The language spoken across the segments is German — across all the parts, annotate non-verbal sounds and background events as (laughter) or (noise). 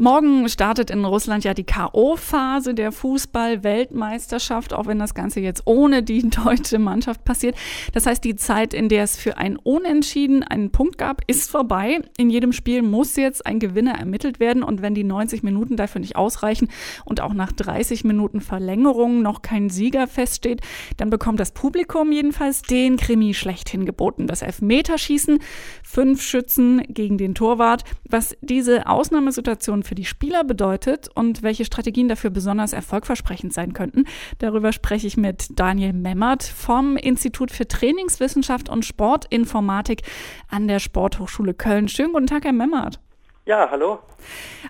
Morgen startet in Russland ja die K.O.-Phase der Fußball-Weltmeisterschaft, auch wenn das Ganze jetzt ohne die (laughs) deutsche Mannschaft passiert. Das heißt, die Zeit, in der es für ein Unentschieden einen Punkt gab, ist vorbei. In jedem Spiel muss jetzt ein Gewinner ermittelt werden und wenn die 90 Minuten dafür nicht ausreichen und auch nach 30 Minuten Verlängerung noch kein Sieger feststeht, dann bekommt das Publikum jedenfalls den Krimi schlechthin geboten. Das Elfmeterschießen, fünf Schützen gegen den Torwart. Was diese Ausnahmesituation für die Spieler bedeutet und welche Strategien dafür besonders erfolgversprechend sein könnten. Darüber spreche ich mit Daniel Memmert vom Institut für Trainingswissenschaft und Sportinformatik an der Sporthochschule Köln. Schönen guten Tag, Herr Memmert. Ja, hallo.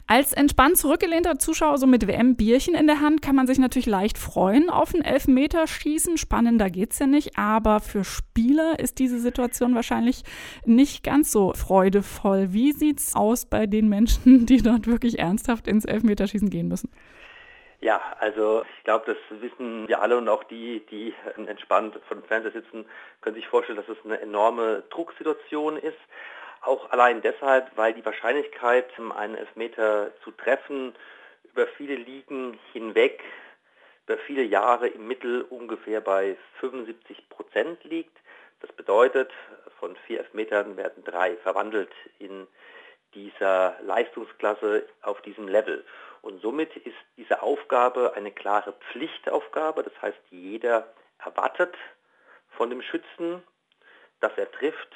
Als entspannt zurückgelehnter Zuschauer, so mit WM-Bierchen in der Hand, kann man sich natürlich leicht freuen auf ein Elfmeterschießen. Spannender geht's ja nicht, aber für Spieler ist diese Situation wahrscheinlich nicht ganz so freudevoll. Wie sieht's aus bei den Menschen, (laughs) die dort wirklich ernsthaft ins Elfmeterschießen gehen müssen? Ja, also ich glaube, das wissen wir alle und auch die, die entspannt vor dem Fernseher sitzen, können sich vorstellen, dass es eine enorme Drucksituation ist. Auch allein deshalb, weil die Wahrscheinlichkeit, einen Elfmeter zu treffen, über viele Ligen hinweg, über viele Jahre im Mittel ungefähr bei 75 Prozent liegt. Das bedeutet, von vier Elfmetern werden drei verwandelt in dieser Leistungsklasse auf diesem Level. Und somit ist diese Aufgabe eine klare Pflichtaufgabe. Das heißt, jeder erwartet von dem Schützen, dass er trifft,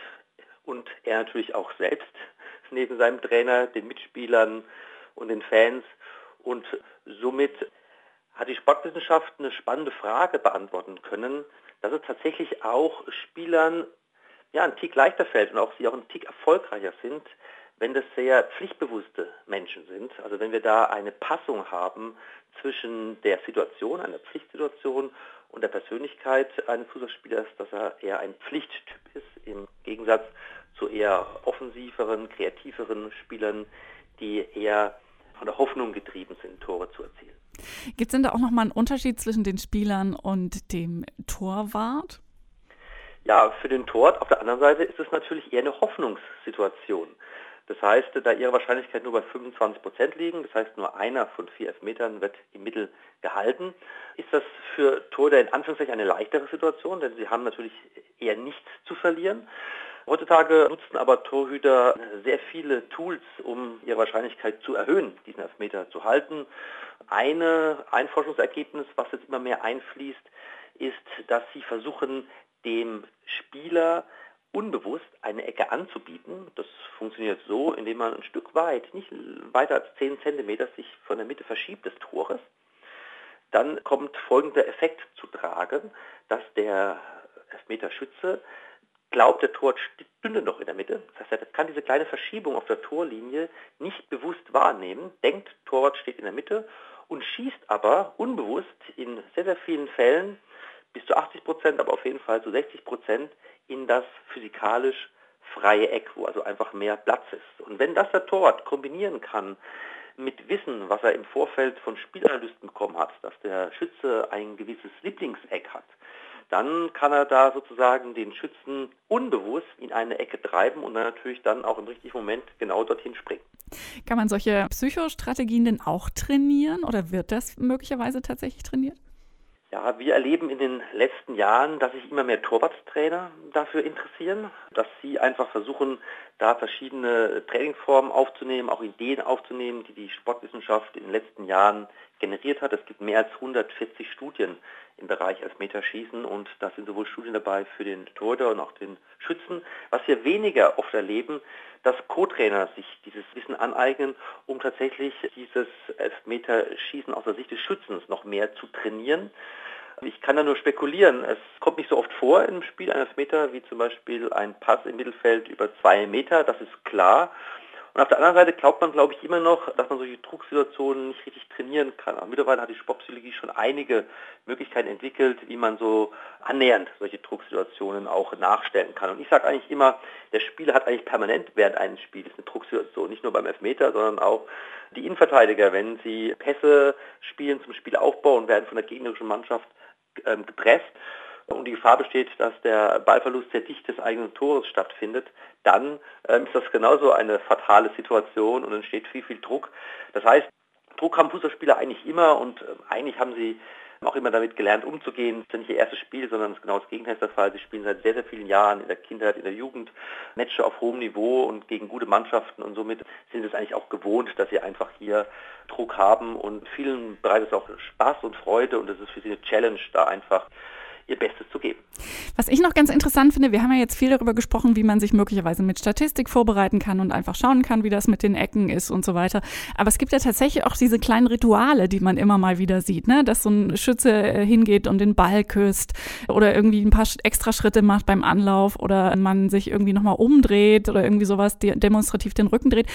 und er natürlich auch selbst (laughs) neben seinem Trainer, den Mitspielern und den Fans. Und somit hat die Sportwissenschaft eine spannende Frage beantworten können, dass es tatsächlich auch Spielern ja, ein Tick leichter fällt und auch sie auch ein Tick erfolgreicher sind, wenn das sehr pflichtbewusste Menschen sind. Also wenn wir da eine Passung haben zwischen der Situation, einer Pflichtsituation und der Persönlichkeit eines Fußballspielers, dass er eher ein Pflichttyp ist, im Gegensatz zu eher offensiveren, kreativeren Spielern, die eher von der Hoffnung getrieben sind, Tore zu erzielen. Gibt es denn da auch nochmal einen Unterschied zwischen den Spielern und dem Torwart? Ja, für den Torwart auf der anderen Seite ist es natürlich eher eine Hoffnungssituation. Das heißt, da ihre Wahrscheinlichkeit nur bei 25 Prozent liegen, das heißt nur einer von vier Elfmetern wird im Mittel gehalten, ist das für Torhüter in Anführungszeichen eine leichtere Situation, denn sie haben natürlich eher nichts zu verlieren. Heutzutage nutzen aber Torhüter sehr viele Tools, um ihre Wahrscheinlichkeit zu erhöhen, diesen Elfmeter zu halten. Eine, ein Forschungsergebnis, was jetzt immer mehr einfließt, ist, dass sie versuchen, dem Spieler unbewusst eine Ecke anzubieten. Das funktioniert so, indem man ein Stück weit, nicht weiter als 10 cm, sich von der Mitte verschiebt des Tores. Dann kommt folgender Effekt zu tragen, dass der Elfmeterschütze glaubt, der Tor stünde noch in der Mitte. Das heißt, er kann diese kleine Verschiebung auf der Torlinie nicht bewusst wahrnehmen, denkt, Torwart steht in der Mitte und schießt aber unbewusst in sehr, sehr vielen Fällen bis zu 80 Prozent, aber auf jeden Fall zu 60 Prozent in das physikalisch freie Eck, wo also einfach mehr Platz ist. Und wenn das der Torwart kombinieren kann mit Wissen, was er im Vorfeld von Spielanalysten bekommen hat, dass der Schütze ein gewisses Lieblingseck hat, dann kann er da sozusagen den Schützen unbewusst in eine Ecke treiben und dann natürlich dann auch im richtigen Moment genau dorthin springen. Kann man solche Psychostrategien denn auch trainieren oder wird das möglicherweise tatsächlich trainiert? Ja, wir erleben in den letzten Jahren, dass sich immer mehr Torwarttrainer dafür interessieren, dass sie einfach versuchen, da verschiedene Trainingsformen aufzunehmen, auch Ideen aufzunehmen, die die Sportwissenschaft in den letzten Jahren generiert hat. Es gibt mehr als 140 Studien im Bereich Elfmeterschießen und da sind sowohl Studien dabei für den Torhüter und auch den Schützen. Was wir weniger oft erleben, dass Co-Trainer sich dieses Wissen aneignen, um tatsächlich dieses Elfmeterschießen aus der Sicht des Schützens noch mehr zu trainieren. Ich kann da nur spekulieren. Es kommt nicht so oft vor im Spiel ein Elfmeter, wie zum Beispiel ein Pass im Mittelfeld über zwei Meter, das ist klar. Und auf der anderen Seite glaubt man, glaube ich, immer noch, dass man solche Drucksituationen nicht richtig trainieren kann. Aber mittlerweile hat die Sportpsychologie schon einige Möglichkeiten entwickelt, wie man so annähernd solche Drucksituationen auch nachstellen kann. Und ich sage eigentlich immer, der Spieler hat eigentlich permanent während eines Spiels eine Drucksituation, nicht nur beim Elfmeter, sondern auch die Innenverteidiger, wenn sie Pässe spielen zum Spielaufbau und werden von der gegnerischen Mannschaft ähm, gepresst und die Gefahr besteht, dass der Ballverlust sehr dicht des eigenen Tores stattfindet, dann ähm, ist das genauso eine fatale Situation und entsteht viel, viel Druck. Das heißt, Druck haben Fußballspieler eigentlich immer und äh, eigentlich haben sie auch immer damit gelernt umzugehen. Das ist nicht ihr erstes Spiel, sondern es ist genau das Gegenteil der Fall. Sie spielen seit sehr, sehr vielen Jahren in der Kindheit, in der Jugend Matches auf hohem Niveau und gegen gute Mannschaften und somit sind es eigentlich auch gewohnt, dass sie einfach hier Druck haben und vielen bereitet es auch Spaß und Freude und es ist für sie eine Challenge, da einfach ihr Bestes zu geben. Was ich noch ganz interessant finde, wir haben ja jetzt viel darüber gesprochen, wie man sich möglicherweise mit Statistik vorbereiten kann und einfach schauen kann, wie das mit den Ecken ist und so weiter. Aber es gibt ja tatsächlich auch diese kleinen Rituale, die man immer mal wieder sieht, ne? dass so ein Schütze äh, hingeht und den Ball küsst oder irgendwie ein paar extra Schritte macht beim Anlauf oder man sich irgendwie nochmal umdreht oder irgendwie sowas demonstrativ den Rücken dreht.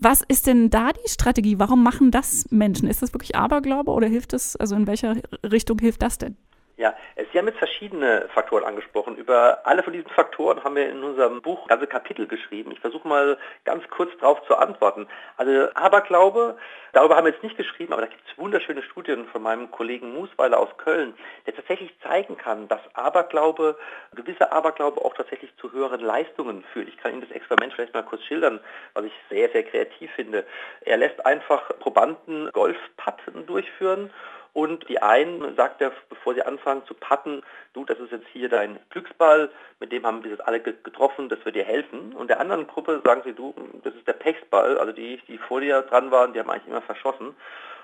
Was ist denn da die Strategie? Warum machen das Menschen? Ist das wirklich Aberglaube oder hilft es, also in welcher Richtung hilft das denn? Ja, Sie haben jetzt verschiedene Faktoren angesprochen. Über alle von diesen Faktoren haben wir in unserem Buch ganze Kapitel geschrieben. Ich versuche mal ganz kurz darauf zu antworten. Also Aberglaube, darüber haben wir jetzt nicht geschrieben, aber da gibt es wunderschöne Studien von meinem Kollegen Musweiler aus Köln, der tatsächlich zeigen kann, dass Aberglaube, gewisse Aberglaube auch tatsächlich zu höheren Leistungen führt. Ich kann Ihnen das Experiment vielleicht mal kurz schildern, was ich sehr, sehr kreativ finde. Er lässt einfach Probanden Golfpatten durchführen und die einen sagt er, bevor sie anfangen zu patten, du, das ist jetzt hier dein Glücksball, mit dem haben wir das alle getroffen, das wird dir helfen. Und der anderen Gruppe sagen sie, du, das ist der Pechsball, also die, die vor dir dran waren, die haben eigentlich immer verschossen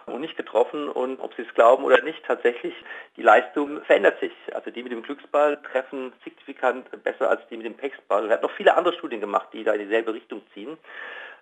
und nicht getroffen. Und ob sie es glauben oder nicht, tatsächlich, die Leistung verändert sich. Also die mit dem Glücksball treffen signifikant besser als die mit dem Pechsball. Er hat noch viele andere Studien gemacht, die da in dieselbe Richtung ziehen.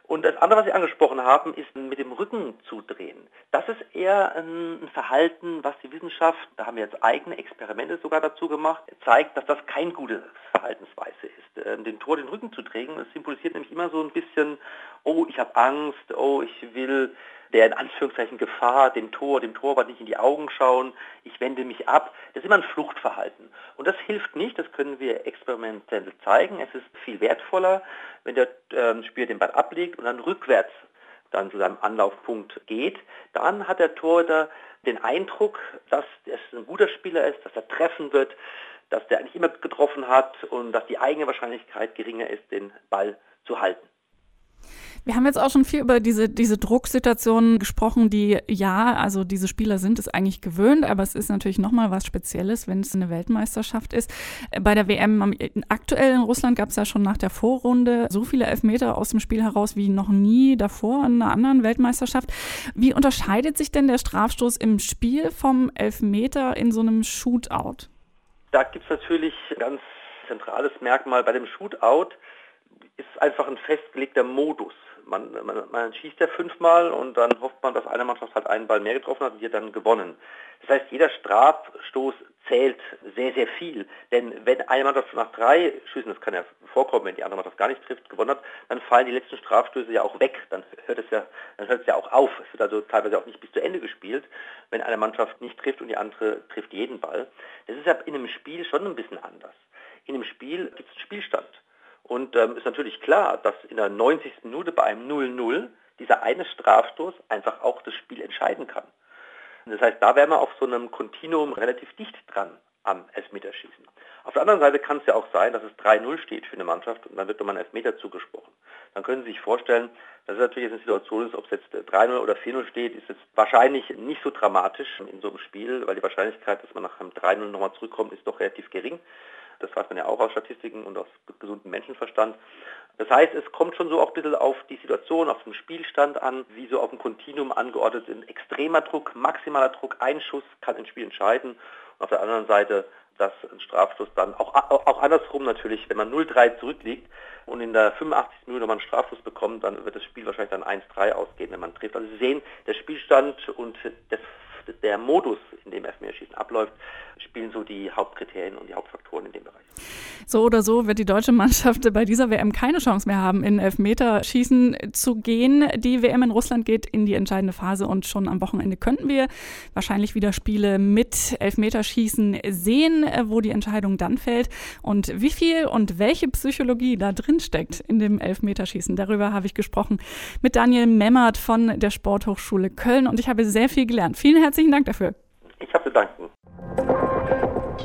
Und das andere, was Sie angesprochen haben, ist mit dem Rücken zu drehen. Das ist eher ein Verhalten, was die Wissenschaft, da haben wir jetzt eigene Experimente sogar dazu gemacht, zeigt, dass das kein gute Verhaltensweise ist. Ähm, den Tor den Rücken zu drehen, das symbolisiert nämlich immer so ein bisschen, oh, ich habe Angst, oh, ich will der in Anführungszeichen Gefahr dem Tor, dem Torwart nicht in die Augen schauen, ich wende mich ab. Das ist immer ein Fluchtverhalten. Und das hilft nicht, das können wir experimentell zeigen. Es ist viel wertvoller, wenn der äh, Spieler den Ball ablegt und dann rückwärts dann zu seinem Anlaufpunkt geht. Dann hat der Torhüter den Eindruck, dass es ein guter Spieler ist, dass er treffen wird, dass der eigentlich immer getroffen hat und dass die eigene Wahrscheinlichkeit geringer ist, den Ball zu halten. Wir haben jetzt auch schon viel über diese, diese Drucksituationen gesprochen, die ja, also diese Spieler sind es eigentlich gewöhnt, aber es ist natürlich nochmal was Spezielles, wenn es eine Weltmeisterschaft ist. Bei der WM aktuell in Russland gab es ja schon nach der Vorrunde so viele Elfmeter aus dem Spiel heraus wie noch nie davor in einer anderen Weltmeisterschaft. Wie unterscheidet sich denn der Strafstoß im Spiel vom Elfmeter in so einem Shootout? Da gibt es natürlich ein ganz zentrales Merkmal. Bei dem Shootout ist einfach ein festgelegter Modus man, man, man schießt ja fünfmal und dann hofft man, dass eine Mannschaft halt einen Ball mehr getroffen hat und die hat dann gewonnen. Das heißt, jeder Strafstoß zählt sehr, sehr viel. Denn wenn eine Mannschaft nach drei Schüssen, das kann ja vorkommen, wenn die andere Mannschaft gar nicht trifft, gewonnen hat, dann fallen die letzten Strafstöße ja auch weg. Dann hört es ja, dann hört es ja auch auf. Es wird also teilweise auch nicht bis zu Ende gespielt, wenn eine Mannschaft nicht trifft und die andere trifft jeden Ball. Das ist ja in einem Spiel schon ein bisschen anders. In einem Spiel gibt es einen Spielstand. Und ähm, ist natürlich klar, dass in der 90. Minute bei einem 0-0 dieser eine Strafstoß einfach auch das Spiel entscheiden kann. Das heißt, da wären wir auf so einem Kontinuum relativ dicht dran am Elfmeterschießen. Auf der anderen Seite kann es ja auch sein, dass es 3-0 steht für eine Mannschaft und dann wird nochmal ein Elfmeter zugesprochen. Dann können Sie sich vorstellen, dass es natürlich jetzt eine Situation ist, ob es jetzt 3-0 oder 4-0 steht, ist jetzt wahrscheinlich nicht so dramatisch in so einem Spiel, weil die Wahrscheinlichkeit, dass man nach einem 3-0 nochmal zurückkommt, ist doch relativ gering. Das weiß man ja auch aus Statistiken und aus gesundem Menschenverstand. Das heißt, es kommt schon so auch ein bisschen auf die Situation, auf den Spielstand an, wie so auf dem Kontinuum angeordnet sind. Extremer Druck, maximaler Druck, ein Schuss kann ein Spiel entscheiden. Und auf der anderen Seite, dass ein Strafstoß dann, auch, auch andersrum natürlich, wenn man 0-3 zurückliegt und in der 85. Minute nochmal einen Strafstoß bekommt, dann wird das Spiel wahrscheinlich dann 1-3 ausgehen, wenn man trifft. Also Sie sehen, der Spielstand und das der Modus, in dem Elfmeterschießen abläuft, spielen so die Hauptkriterien und die Hauptfaktoren in dem Bereich. So oder so wird die deutsche Mannschaft bei dieser WM keine Chance mehr haben, in Elfmeterschießen zu gehen. Die WM in Russland geht in die entscheidende Phase und schon am Wochenende könnten wir wahrscheinlich wieder Spiele mit Elfmeterschießen sehen, wo die Entscheidung dann fällt. Und wie viel und welche Psychologie da drin steckt in dem Elfmeterschießen, darüber habe ich gesprochen mit Daniel Memmert von der Sporthochschule Köln und ich habe sehr viel gelernt. Vielen herzlichen Dank dafür. Ich habe zu danken.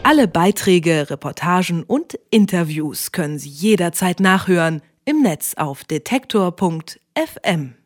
Alle Beiträge, Reportagen und Interviews können Sie jederzeit nachhören im Netz auf detektor.fm.